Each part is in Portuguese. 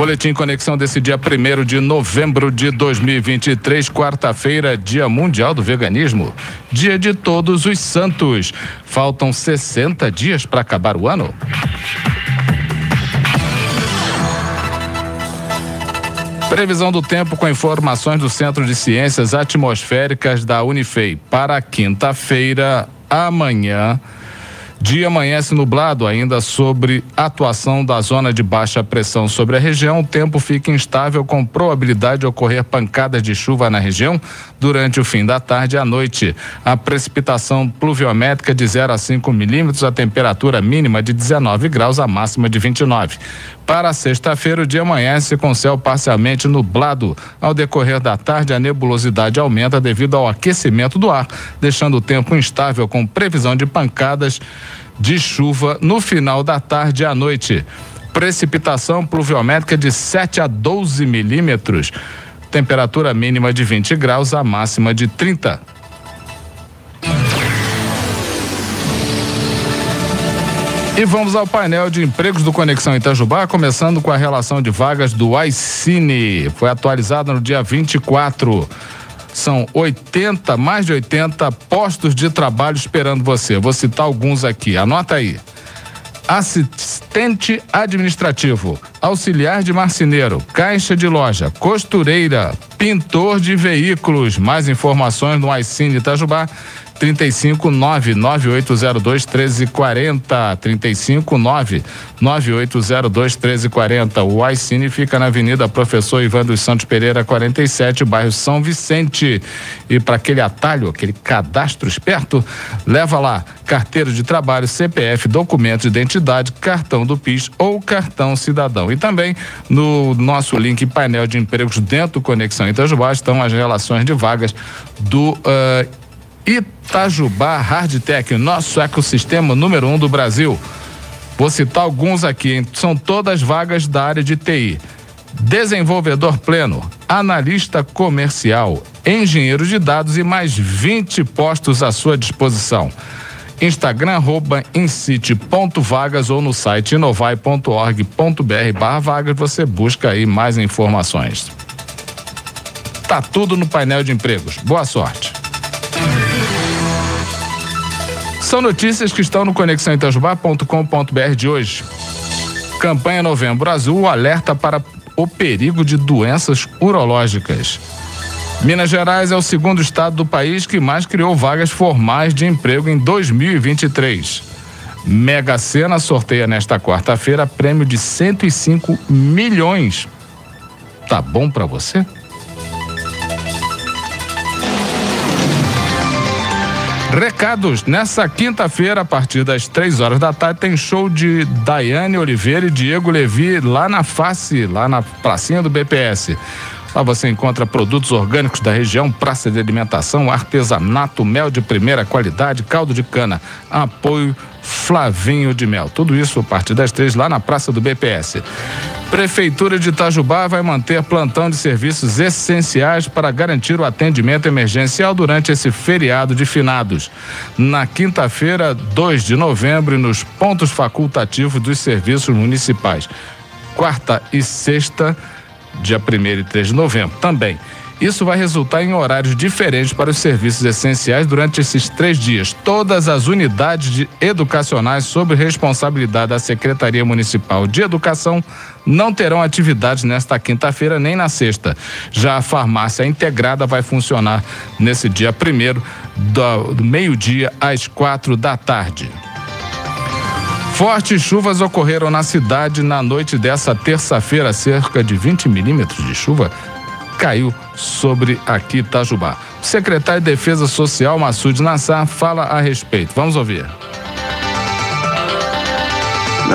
Boletim Conexão desse dia 1 de novembro de 2023, quarta-feira, Dia Mundial do Veganismo, Dia de Todos os Santos. Faltam 60 dias para acabar o ano. Previsão do tempo com informações do Centro de Ciências Atmosféricas da Unifei para quinta-feira, amanhã. Dia amanhece nublado ainda sobre atuação da zona de baixa pressão sobre a região. O tempo fica instável com probabilidade de ocorrer pancadas de chuva na região durante o fim da tarde e à noite. A precipitação pluviométrica de 0 a 5 milímetros, a temperatura mínima de 19 graus, a máxima de 29. Para sexta-feira, o dia amanhece com céu parcialmente nublado. Ao decorrer da tarde, a nebulosidade aumenta devido ao aquecimento do ar, deixando o tempo instável com previsão de pancadas de chuva no final da tarde e à noite. Precipitação pluviométrica de 7 a 12 milímetros. Temperatura mínima de 20 graus, a máxima de 30. E vamos ao painel de empregos do Conexão Itajubá, começando com a relação de vagas do iCine. Foi atualizada no dia 24. São 80, mais de 80 postos de trabalho esperando você. Vou citar alguns aqui. Anota aí. Assistente administrativo, auxiliar de marceneiro, caixa de loja, costureira, pintor de veículos. Mais informações no iCine Itajubá 359 9802 1340 359 9802 1340 o iCine fica na Avenida Professor Ivan dos Santos Pereira 47 bairro São Vicente. E para aquele atalho aquele cadastro esperto leva lá carteira de trabalho CPF documento de identidade cartão do PIS ou cartão cidadão. E também no nosso link painel de empregos dentro Conexão Itajubá estão as relações de vagas do uh, Itajubá Hardtech, nosso ecossistema número um do Brasil. Vou citar alguns aqui, são todas vagas da área de TI. Desenvolvedor pleno, analista comercial, engenheiro de dados e mais 20 postos à sua disposição. Instagram arroba incite.vagas ou no site inovai.org.br barra vagas você busca aí mais informações. Tá tudo no painel de empregos. Boa sorte. São notícias que estão no conexãoitajubá.com.br de hoje. Campanha Novembro Azul alerta para o perigo de doenças urológicas. Minas Gerais é o segundo estado do país que mais criou vagas formais de emprego em 2023. Mega Sena sorteia nesta quarta-feira prêmio de 105 milhões. Tá bom para você? Recados. Nessa quinta-feira, a partir das três horas da tarde, tem show de Daiane Oliveira e Diego Levi lá na face, lá na pracinha do BPS. Lá você encontra produtos orgânicos da região, praça de alimentação, artesanato, mel de primeira qualidade, caldo de cana, apoio Flavinho de Mel. Tudo isso a partir das três lá na Praça do BPS. Prefeitura de Itajubá vai manter plantão de serviços essenciais para garantir o atendimento emergencial durante esse feriado de finados. Na quinta-feira, 2 de novembro, nos pontos facultativos dos serviços municipais. Quarta e sexta, dia 1 e 3 de novembro também. Isso vai resultar em horários diferentes para os serviços essenciais durante esses três dias. Todas as unidades de educacionais sob responsabilidade da Secretaria Municipal de Educação não terão atividades nesta quinta-feira nem na sexta. Já a farmácia integrada vai funcionar nesse dia primeiro, do, meio-dia às quatro da tarde. Fortes chuvas ocorreram na cidade na noite dessa terça-feira, cerca de 20 milímetros de chuva caiu sobre aqui Itajubá. Secretário de Defesa Social, Massoud Nassar, fala a respeito. Vamos ouvir.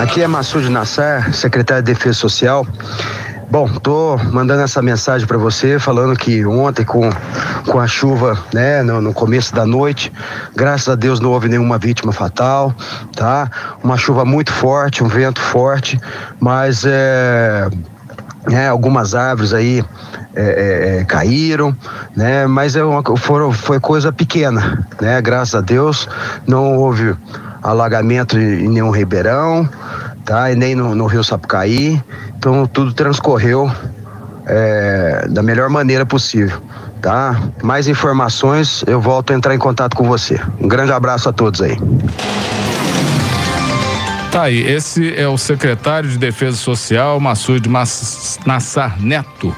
Aqui é Massoud Nassar, secretário de Defesa Social. Bom, tô mandando essa mensagem para você, falando que ontem com, com a chuva, né, no, no, começo da noite, graças a Deus não houve nenhuma vítima fatal, tá? Uma chuva muito forte, um vento forte, mas é, é algumas árvores aí é, é, é, caíram, né? Mas é uma, foram, foi coisa pequena, né? Graças a Deus não houve alagamento em nenhum ribeirão, tá? E nem no, no Rio Sapucaí. Então tudo transcorreu é, da melhor maneira possível. Tá? Mais informações, eu volto a entrar em contato com você. Um grande abraço a todos aí. Tá aí, esse é o secretário de Defesa Social, Massoud Nassar Neto,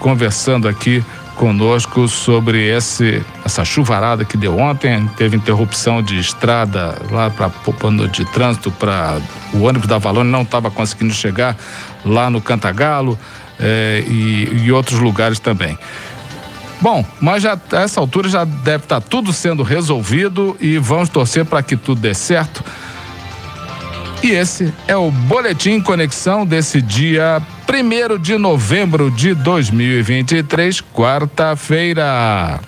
conversando aqui conosco sobre esse, essa chuvarada que deu ontem. Teve interrupção de estrada lá para de trânsito para o ônibus da Valone não estava conseguindo chegar lá no Cantagalo eh, e, e outros lugares também. Bom, mas já a essa altura já deve estar tá tudo sendo resolvido e vamos torcer para que tudo dê certo. E esse é o Boletim Conexão desse dia 1 de novembro de 2023, quarta-feira.